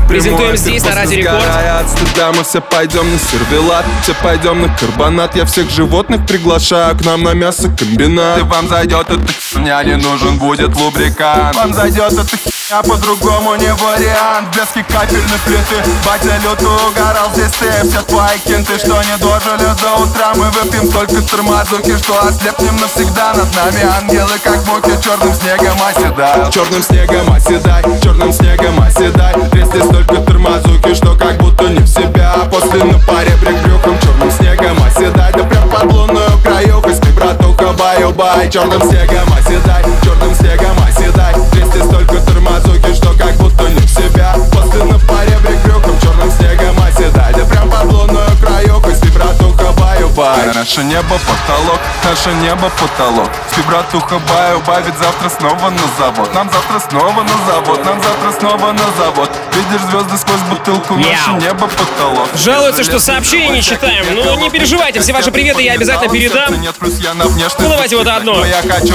Презентуем здесь, на Радио Рекорд. от стыда Мы все пойдем на сервелат, все пойдем на карбонат. Я всех животных приглашаю к нам на мясокомбинат. И вам зайдет херня, не нужен будет лубрикант. Вам зайдет эта херня, по-другому не вариант. Блески капельной плиты, батя люто угорал Здесь ты, все твои кенты, что не дожили до утра. Мы выпьем столько тормозуки, что ослепнем навсегда. Над нами ангелы, как муки, черным снегом оседают Черным снегом оседай, черным снегом оседай. Трясли столько тормозуки, что как будто не в себя. После на паре брюхом черным снегом оседай. Да прям под краюху, братуха, баю-бай Черным снегом оседай, черным снегом оседай. Трясли столько тормозуки, что как будто не в себя. После на паре брюхом черным снегом оседай. Да прям под лунную краюху, спи, братуха, баю-бай Наше небо потолок, наше небо потолок Спи, братуха, баю-бай, ведь завтра снова на завод Нам завтра снова на завод, нам завтра снова на завод Видишь звезды сквозь бутылку, наше небо потолок Жалуются, что сообщения не читаем. Ну, не переживайте, все ваши приветы я обязательно передам. Ну, давайте вот одно.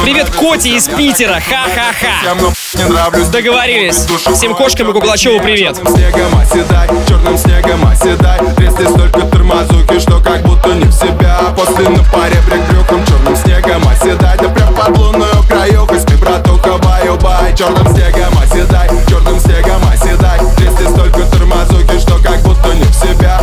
Привет Коте из Питера. Ха-ха-ха. Договорились. Всем кошкам и Куклачеву привет. снегом оседай, черным снегом оседай Трясли столько тормозуки, что как будто не в себя. После на паре брюхом черным снегом оседай Да прям под лунную краюху, спи, братуха, баю-бай Черным снегом оседай, черным снегом оседай Трясли столько тормозуки, что как будто не в себя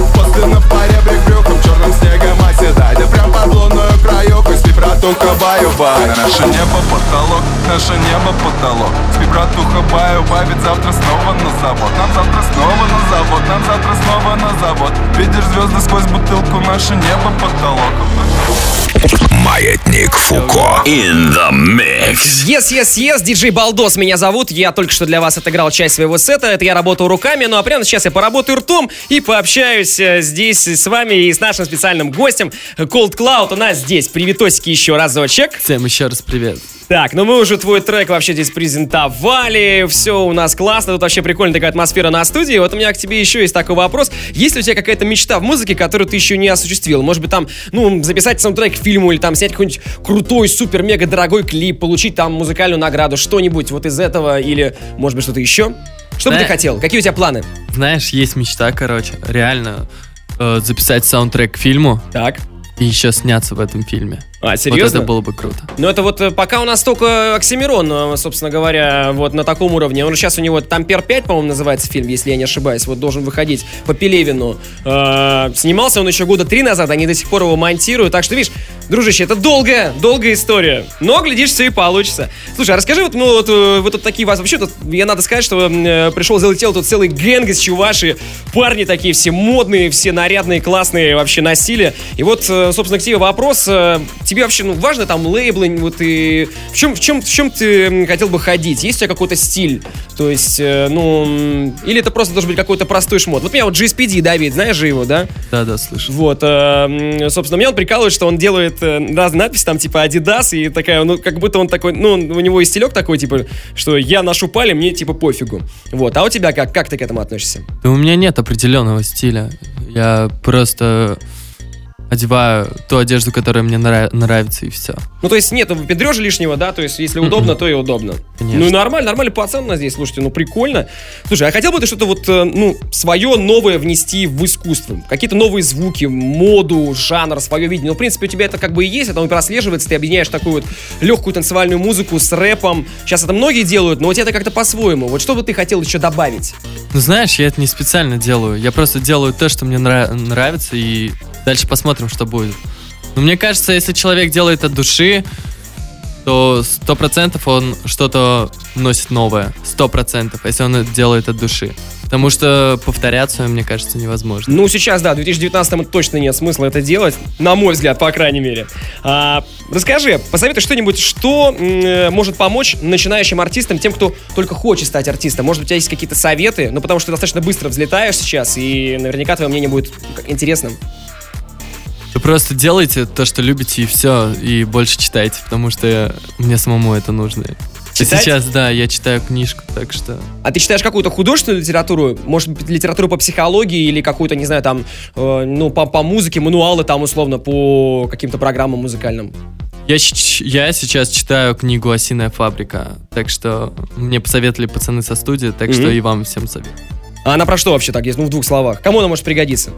братуха, баю-бай Наше небо потолок, наше небо потолок. Спи, братуха, баю-бай, ведь завтра снова на завод. Нам завтра снова на завод, нам завтра снова на завод. Видишь звезды сквозь бутылку, наше небо потолок Маятник Фуко. In the mix. Yes, yes, yes, диджей Балдос меня зовут. Я только что для вас отыграл часть своего сета. Это я работал руками, ну а прямо сейчас я поработаю ртом и пообщаюсь э, здесь с вами и с нашим специальным гостем. Cold Cloud у нас здесь. Приветосики еще разочек. Всем еще раз привет. Так, ну мы уже твой трек вообще здесь презентовали, все у нас классно, тут вообще прикольная такая атмосфера на студии. Вот у меня к тебе еще есть такой вопрос. Есть ли у тебя какая-то мечта в музыке, которую ты еще не осуществил? Может быть, там, ну, записать саундтрек к фильму или там снять какой-нибудь крутой, супер-мега дорогой клип, получить там музыкальную награду, что-нибудь вот из этого или, может быть, что-то еще? Что бы ты хотел? Какие у тебя планы? Знаешь, есть мечта, короче, реально э, записать саундтрек к фильму. Так. И еще сняться в этом фильме. А, Вот серьезно? это было бы круто. Ну, это вот э, пока у нас только Оксимирон, э, собственно говоря, вот на таком уровне. Он сейчас у него Тампер 5, по-моему, называется фильм, если я не ошибаюсь. Вот должен выходить по Пелевину. Э, снимался он еще года три назад, они до сих пор его монтируют. Так что, видишь, дружище, это долгая, долгая история. Но, глядишь, все и получится. Слушай, а расскажи, вот, ну, вот э, вы тут такие вас... Вообще, тут, я надо сказать, что э, пришел, залетел тут целый гэнг из чуваши. Парни такие все модные, все нарядные, классные вообще носили. И вот, э, собственно, к тебе вопрос. э, Тебе вообще, ну, важно там лейблы, вот и... В чем, в чем, в чем ты хотел бы ходить? Есть у тебя какой-то стиль? То есть, э, ну... Или это просто должен быть какой-то простой шмот? Вот меня вот GSPD Давид, знаешь же его, да? Да-да, слышу. Вот, э, собственно, меня он прикалывает, что он делает э, разные надписи, там, типа, Adidas, и такая, ну, как будто он такой, ну, у него и стилек такой, типа, что я ношу пали, мне, типа, пофигу. Вот, а у тебя как? Как ты к этому относишься? Да у меня нет определенного стиля. Я просто одеваю ту одежду, которая мне нрав- нравится, и все. Ну, то есть нет педрежа лишнего, да, то есть если удобно, то и удобно. Конечно. Ну и нормально, нормальный пацан у нас здесь, слушайте, ну прикольно. Слушай, а хотел бы ты что-то вот, э, ну, свое новое внести в искусство? Какие-то новые звуки, моду, жанр, свое видение? Ну, в принципе, у тебя это как бы и есть, это и прослеживается, ты объединяешь такую вот легкую танцевальную музыку с рэпом. Сейчас это многие делают, но у тебя это как-то по-своему. Вот что бы ты хотел еще добавить? Ну знаешь, я это не специально делаю. Я просто делаю то, что мне нра- нравится, и дальше посмотрим, что будет. Но мне кажется, если человек делает от души, то сто процентов он что-то носит новое. Сто процентов, если он это делает от души. Потому что повторяться, мне кажется, невозможно. Ну, сейчас, да, в 2019 точно нет смысла это делать, на мой взгляд, по крайней мере. А, расскажи, посоветуй что-нибудь, что м, э, может помочь начинающим артистам, тем, кто только хочет стать артистом. Может, у тебя есть какие-то советы? Ну, потому что ты достаточно быстро взлетаешь сейчас, и наверняка твое мнение будет интересным. Вы просто делайте то, что любите, и все, и больше читайте, потому что мне самому это нужно. Читать? Сейчас, да, я читаю книжку, так что... А ты читаешь какую-то художественную литературу? Может быть, литературу по психологии или какую-то, не знаю, там, э, ну, по, по музыке, мануалы там, условно, по каким-то программам музыкальным? Я, я сейчас читаю книгу «Осиная фабрика», так что мне посоветовали пацаны со студии, так что Мгм. и вам всем совет. А она про что вообще так, есть, ну, в двух словах? Кому она может пригодиться?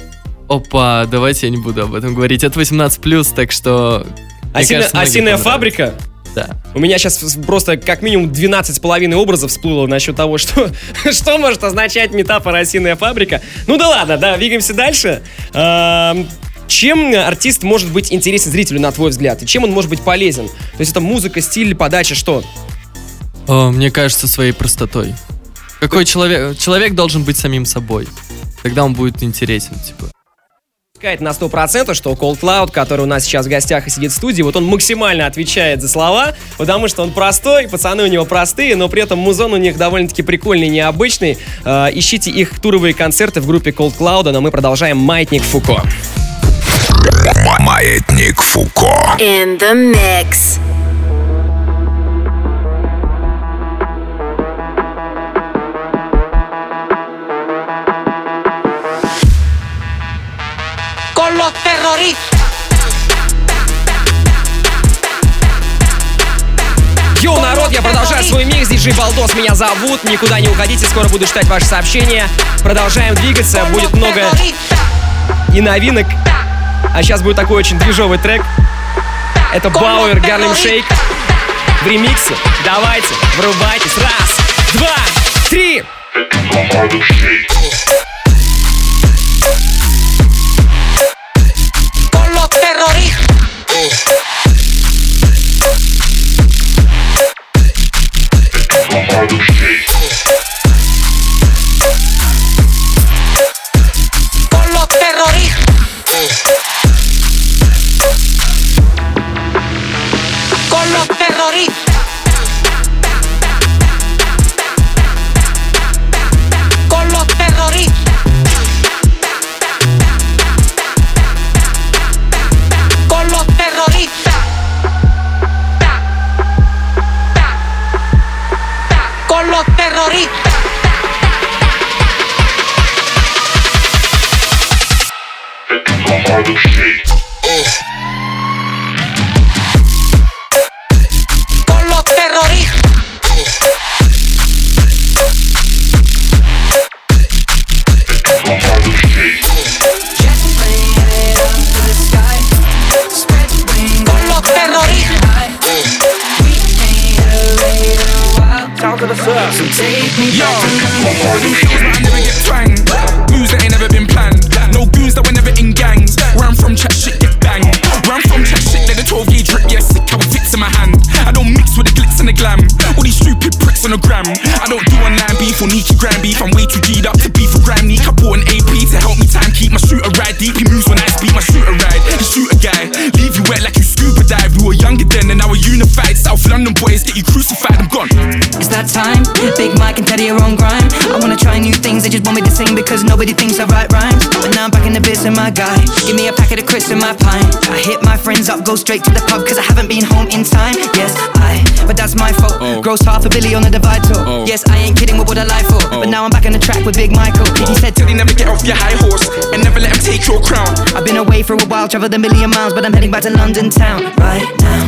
Опа, давайте я не буду об этом говорить. Это 18+, так что... Осина- кажется, осиная фабрика? Да. У меня сейчас просто как минимум 12 с половиной образов всплыло насчет того, что, (laughs) что может означать метафора «осиная фабрика». Ну да ладно, да, двигаемся дальше. Чем артист может быть интересен зрителю, на твой взгляд? И чем он может быть полезен? То есть это музыка, стиль, подача, что? О, мне кажется, своей простотой. Какой человек... Человек должен быть самим собой. Тогда он будет интересен, типа. Сказать на 100%, что Cold Cloud, который у нас сейчас в гостях и сидит в студии, вот он максимально отвечает за слова, потому что он простой, пацаны у него простые, но при этом музон у них довольно-таки прикольный, необычный. Э, ищите их туровые концерты в группе Cold Cloud, но мы продолжаем «Маятник Фуко». Маятник Фуко. In the mix. Диджей Балдос меня зовут, никуда не уходите, скоро буду читать ваши сообщения. Продолжаем двигаться, будет много и новинок. А сейчас будет такой очень движовый трек. Это Бауэр Гарлем Шейк в ремиксе. Давайте, врубайтесь. Раз, два, три. Con harder shake. Go straight to the pub cause I haven't been home in time. Yes, I, but that's my fault. Oh. Gross half a billy on the divide tour. Oh. Yes, I ain't kidding, what would I lie for? But oh. now I'm back on the track with Big Michael. He said, you never get off your high horse and never let him take your crown. I've been away for a while, traveled a million miles, but I'm heading back to London town right now.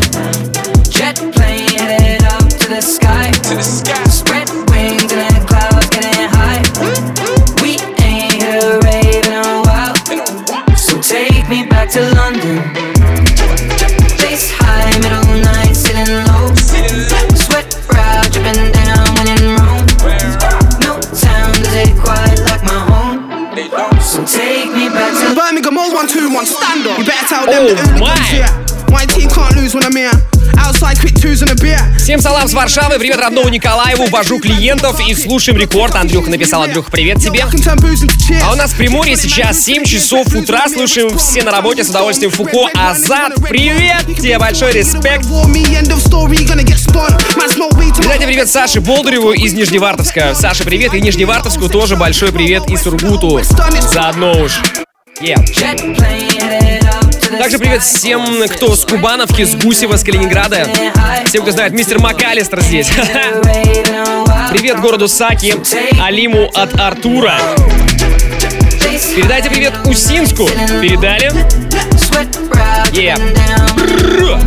Jet plane headed up to the sky. To the sky. Spread wings in the clouds, getting high. We ain't here raving in a while. So take me back to London. One, two, one, stand up. You better tell them Oh, the hooligans my. here. My team can't lose when I'm here. Всем салам с Варшавы, привет родному Николаеву, вожу клиентов и слушаем рекорд. Андрюха написал, Андрюха, привет тебе. А у нас в Приморье сейчас 7 часов утра, слушаем все на работе с удовольствием Фуко. Азат, привет тебе, большой респект. Передайте привет Саше Болдыреву из Нижневартовска. Саша, привет, и Нижневартовску тоже большой привет и Сургуту. Заодно уж. Yeah. To Также привет всем, кто с Кубановки, с Гусева, с Калининграда. Всем, кто знает, мистер МакАлистер здесь. (laughs) Привет городу Саки, Алиму от Артура. Передайте привет Усинску. Передали? Yeah. Бррр.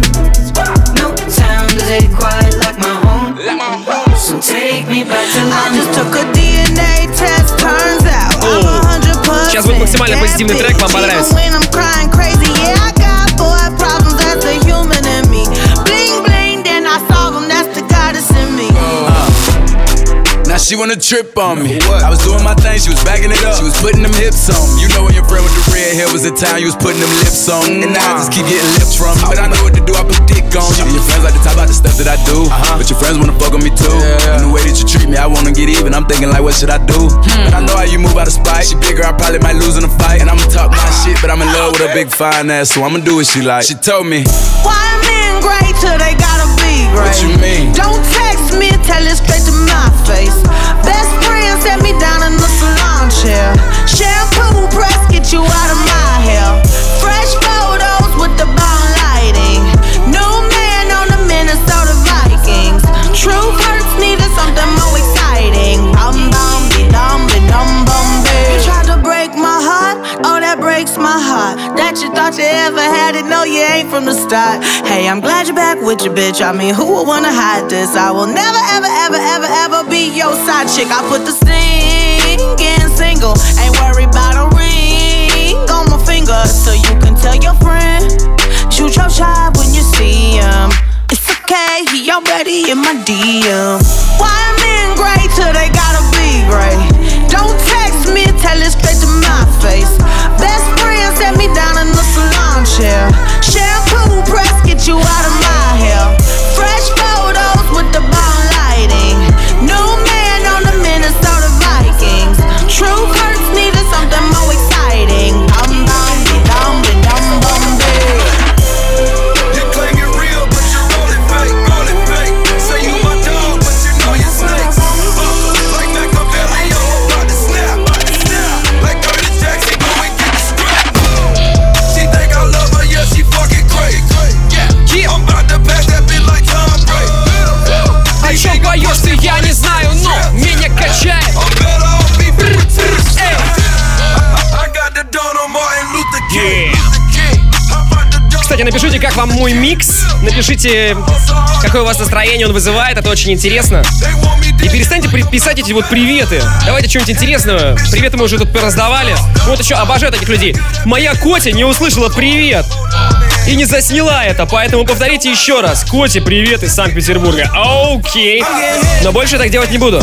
I just took a DNA test, turns out I'm 100%. Сейчас будет максимально позитивный трек, вам понравится. Uh, she wanna trip on me. What? I was doing my thing, she was backing it up. She was putting them hips on. You know when your friend with the red hair was in town, you was putting them lips on. And now I just keep getting lips from me. But I know what to do, I put dick on. you. But your friends wanna fuck on me too. And the way that you treat me, I wanna get even. I'm thinking like, what should I do? Hmm. But I know how you move out of spite. She bigger, I probably might lose in a fight. And I'ma talk my shit, but I'm in love with a big fine ass, so I'ma do what she like. She told me, Why men great till they gotta be great? What you mean? Don't text me, tell it straight to my face. Best friend set me down in the salon chair. Shampoo press, get you out of my You ever had it, no you ain't from the start. Hey, I'm glad you're back with your bitch. I mean, who would wanna hide this? I will never, ever, ever, ever, ever be your side chick. I put the sting in single, ain't worried about a ring on my finger, so you can tell your friend. Shoot your shot when you see him. It's okay, he already in my DM. Why men great till they gotta be great? Don't me, straight to my face. Best friend set me down in the salon chair. Shampoo press, get you out of my Кстати, напишите, как вам мой микс. Напишите, какое у вас настроение он вызывает. Это очень интересно. И перестаньте писать эти вот приветы. Давайте что-нибудь интересного. Приветы мы уже тут раздавали. Вот еще обожаю таких людей. Моя Котя не услышала привет. И не засняла это, поэтому повторите еще раз. Коте, привет из Санкт-Петербурга. Окей. Но больше так делать не буду.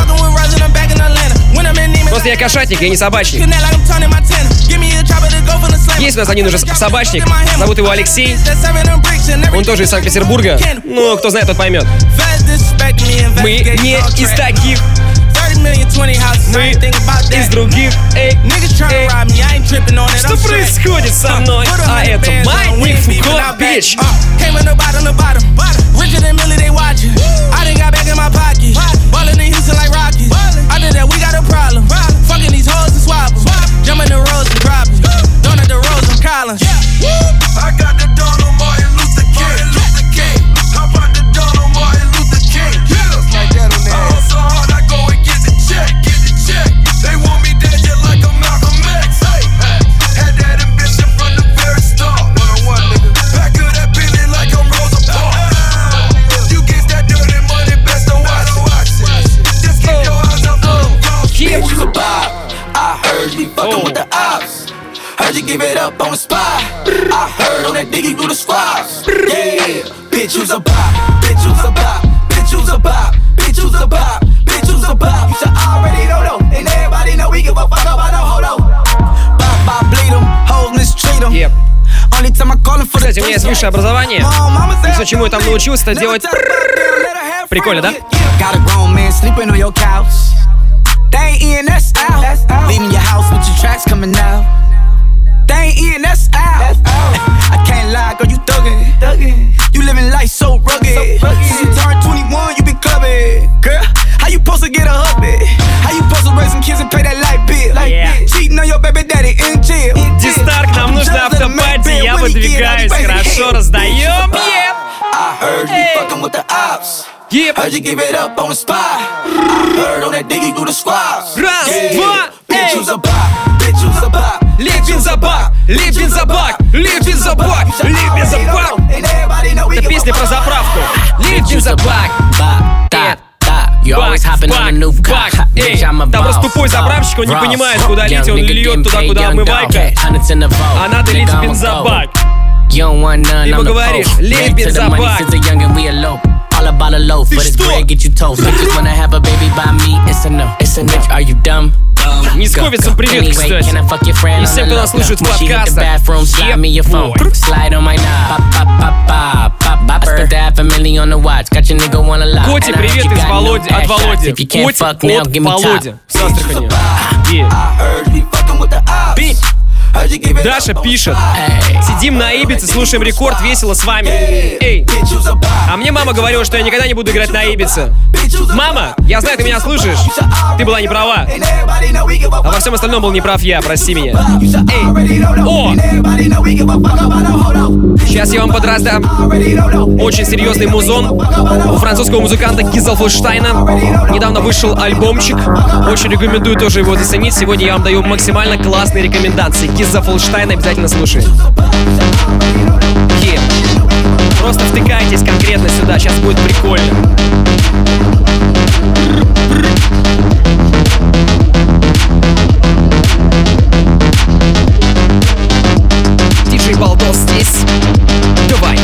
Просто я кошатник, я не собачник. Есть у нас один уже собачник. Зовут его Алексей. Он тоже из Санкт-Петербурга. Ну, кто знает, тот поймет. Мы не из таких. Мы из других. Эй, эй. Что происходит со мной? А это Маятник Фуко Бич. Came in the bottom, the bottom. Richer than Millie, they watching. I done got back in my pocket. Ballin' in Houston like Rocky. Other than we got a problem. Fucking these hoes and swapping. Jumping the roads and dropping. island. Yeah. Squads. Yeah, bitch, you's a bop. Bitch, you's a bop. Bitch, you's a bop. Bitch, you's a bop. Bitch, you's a bop. You should already know though. And everybody know we give a fuck about no hold Bop, bop, bleed them. Hoes mistreat 'em the Кстати, у меня есть высшее образование. И все, чему я там научился, это делать... Прикольно, да? They in, that's out. Leaving your house with your tracks coming out. ain't in, that's out. That's out. I can't lie, girl, you thuggin'. thuggin'. You living life so rugged. so rugged. Since you turned 21, you been clubbing. Girl, how you supposed to get a hubby? How you supposed to raise some kids and pay that light bill? Like, yeah. Cheating on your baby daddy in jail. Дистарк, нам нужно автопати, я выдвигаюсь, хорошо, раздаем, yeah! I heard you fucking with the ops. Yep. Heard you give it up on the spot. I heard on that diggy through the squads. Раз, Yeah. два, Bitch, you's a bop. Bitch, you's a bop. Лей бензобак, лей бензобак, лей бензобак, лей бензобак. Это песня про заправку. Э, You always бак, hopping on бак, the new бак. car. Эй, там просто тупой заправщик, он не понимает, куда лить, он льет туда, куда омывайка. А надо лить бензобак. You the говоришь, лей бензобак. Holla by the loaf, but it's bread, get you toast. Bitches wanna have a baby by me, it's a no, it's a no. Are you dumb? Нисковицу привет, кстати. И всем, кто нас слушает в подкастах. Коти, привет из Володи, от Володи. Коти от Володи. С Астрахани. Yeah. Даша пишет. Сидим на Ибице, слушаем рекорд, весело с вами. Эй, а мне мама говорила, что я никогда не буду играть на Ибице. Мама, я знаю, ты меня слушаешь. Ты была не права. А во всем остальном был неправ я, прости меня. Know. О! Сейчас я вам подраздам очень серьезный музон у французского музыканта Кизелфлштайна. Недавно вышел альбомчик. Очень рекомендую тоже его заценить. Сегодня я вам даю максимально классные рекомендации. Кизелфлштайн обязательно слушай. Е. Просто втыкайтесь конкретно сюда, сейчас будет прикольно. Диджей Балдос здесь. Давай.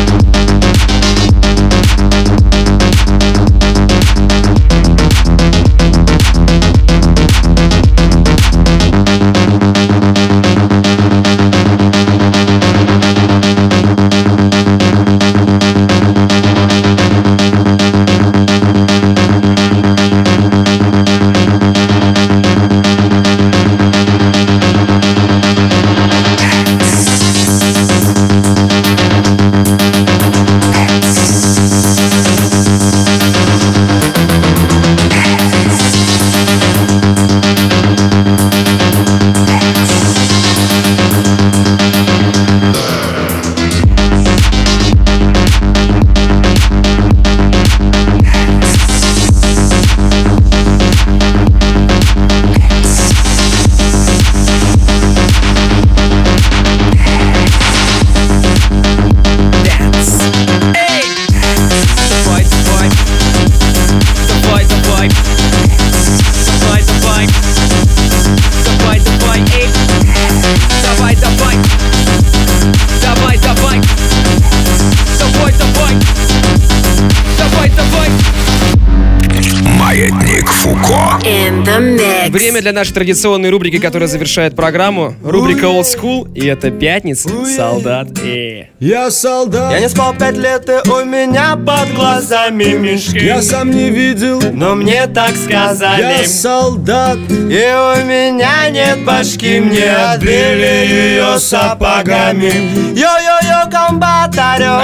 Время для нашей традиционной рубрики, которая завершает программу. Рубрика Old School. И это пятница. Солдат. Э. Я солдат. Я не спал пять лет, и у меня под глазами мешки. Я сам не видел. Но мне так сказали. Я солдат. И у меня нет башки Мне отбили ее сапогами. Йо-йо-йо, комбатарё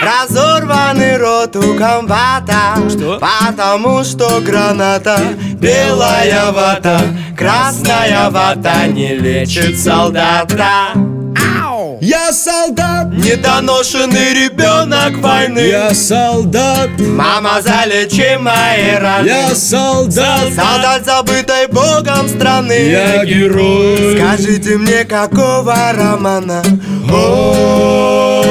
Разорванный рот у комбата. Что? Потому что граната Белая вата Красная вата Не лечит солдата Я солдат Недоношенный ребенок войны Я солдат Мама, залечи мои раны Я солдат Солдат, забытой богом страны Я герой Скажите мне, какого романа? О,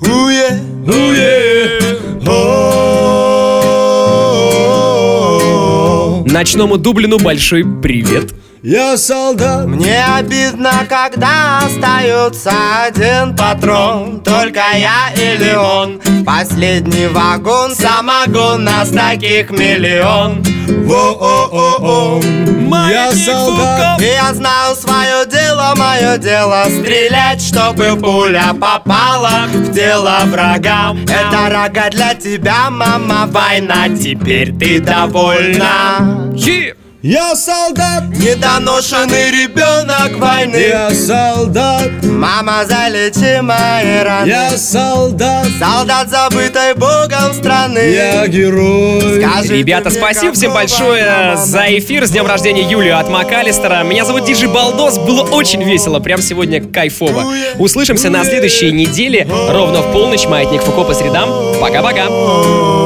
уе, о. Ночному Дублину большой привет. Я солдат. Мне обидно, когда остается один патрон. Только я или он Последний вагон, самогон Нас таких миллион. Во-о-о-о. Я солдат. И я знаю свое дело, мое дело Стрелять, чтобы пуля попала В тело врагам Это рога для тебя, мама Война, теперь ты довольна. Е. Я солдат, недоношенный ребенок войны. Я солдат, мама залечи мои раны. Я солдат, солдат забытой богом страны. Я герой. Скажи Ребята, спасибо всем большое мама за эфир. С днем рождения Юлию от Макалистера. Меня зовут Диджи Балдос. Было очень весело. Прям сегодня кайфово. Услышимся на следующей неделе. Ровно в полночь. Маятник Фуко по средам. Пока-пока.